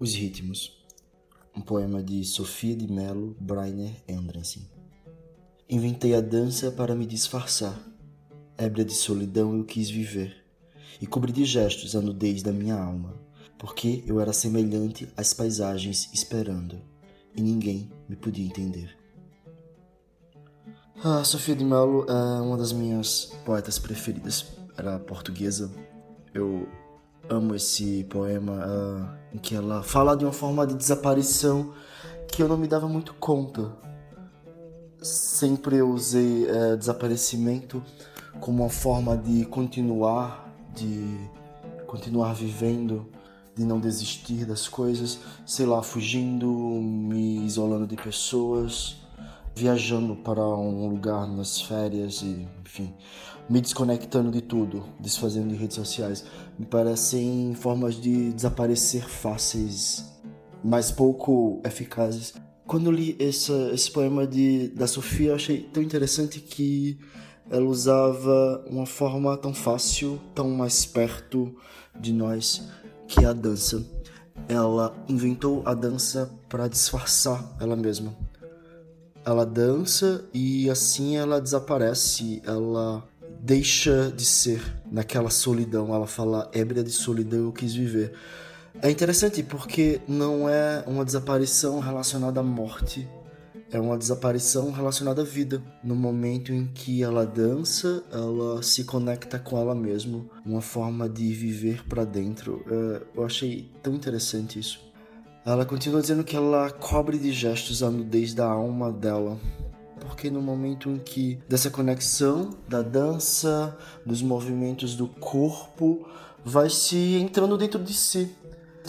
Os Ritmos, um poema de Sofia de Mello Breiner Andrensen. Inventei a dança para me disfarçar. Ébria de solidão eu quis viver e cobri de gestos a nudez da minha alma, porque eu era semelhante às paisagens esperando e ninguém me podia entender. A Sofia de Mello é uma das minhas poetas preferidas. Era portuguesa. Eu amo esse poema uh, em que ela fala de uma forma de desaparição que eu não me dava muito conta. Sempre eu usei uh, desaparecimento como uma forma de continuar, de continuar vivendo, de não desistir das coisas, sei lá, fugindo, me isolando de pessoas viajando para um lugar nas férias e, enfim, me desconectando de tudo, desfazendo de redes sociais, me parecem formas de desaparecer fáceis, mas pouco eficazes. Quando li esse, esse poema de, da Sofia, achei tão interessante que ela usava uma forma tão fácil, tão mais perto de nós, que é a dança. Ela inventou a dança para disfarçar ela mesma ela dança e assim ela desaparece, ela deixa de ser naquela solidão. Ela fala, ébria de solidão eu quis viver. É interessante porque não é uma desaparição relacionada à morte, é uma desaparição relacionada à vida. No momento em que ela dança, ela se conecta com ela mesma, uma forma de viver para dentro. É, eu achei tão interessante isso. Ela continua dizendo que ela cobre de gestos a nudez da alma dela. Porque no momento em que dessa conexão da dança, dos movimentos do corpo, vai se entrando dentro de si.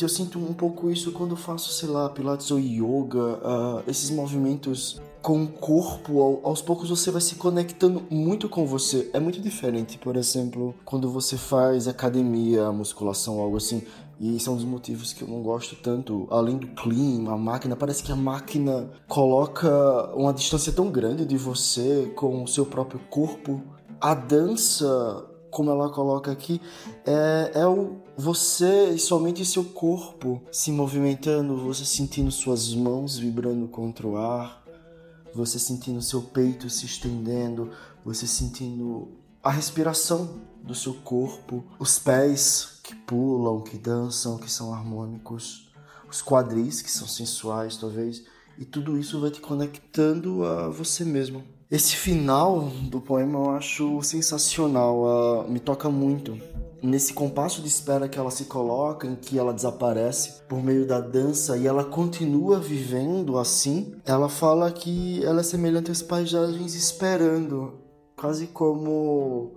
Eu sinto um pouco isso quando faço, sei lá, pilates ou yoga, uh, esses movimentos com o corpo, aos poucos você vai se conectando muito com você. É muito diferente, por exemplo, quando você faz academia, musculação, algo assim. E esse é um dos motivos que eu não gosto tanto. Além do clima, a máquina, parece que a máquina coloca uma distância tão grande de você com o seu próprio corpo. A dança, como ela coloca aqui, é, é o você e somente seu corpo se movimentando, você sentindo suas mãos vibrando contra o ar, você sentindo seu peito se estendendo, você sentindo a respiração do seu corpo, os pés que pulam, que dançam, que são harmônicos, os quadris que são sensuais, talvez, e tudo isso vai te conectando a você mesmo. Esse final do poema eu acho sensacional, uh, me toca muito. Nesse compasso de espera que ela se coloca, em que ela desaparece por meio da dança e ela continua vivendo assim, ela fala que ela é semelhante às paisagens esperando, quase como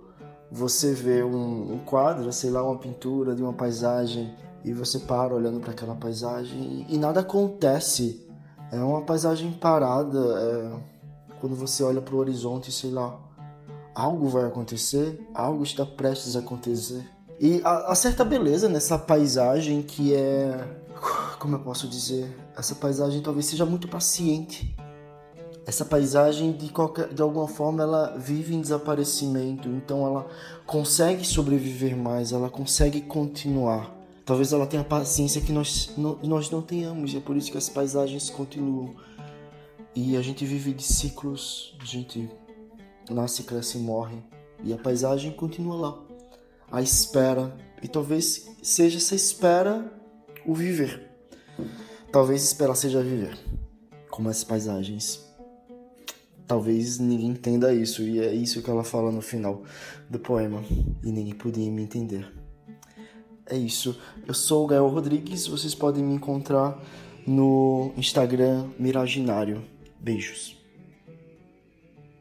você vê um, um quadro, sei lá, uma pintura de uma paisagem e você para olhando para aquela paisagem e, e, nada acontece. É uma paisagem parada. É, quando você olha para o horizonte, sei lá, algo vai acontecer, algo está prestes a acontecer. E há certa beleza nessa paisagem que é. Como eu posso dizer? Essa paisagem talvez seja muito paciente essa paisagem de qualquer de alguma forma ela vive em desaparecimento, então ela consegue sobreviver mais, ela consegue continuar. Talvez ela tenha paciência que nós não, nós não tenhamos, e é por isso que as paisagens continuam. E a gente vive de ciclos, a gente nasce, cresce e morre, e a paisagem continua lá. A espera, e talvez seja essa espera o viver. Talvez esperar seja viver, como as paisagens talvez ninguém entenda isso, e é isso que ela fala no final do poema, e ninguém podia me entender. É isso. Eu sou o Gael Rodrigues, vocês podem me encontrar no Instagram Miraginário. Beijos.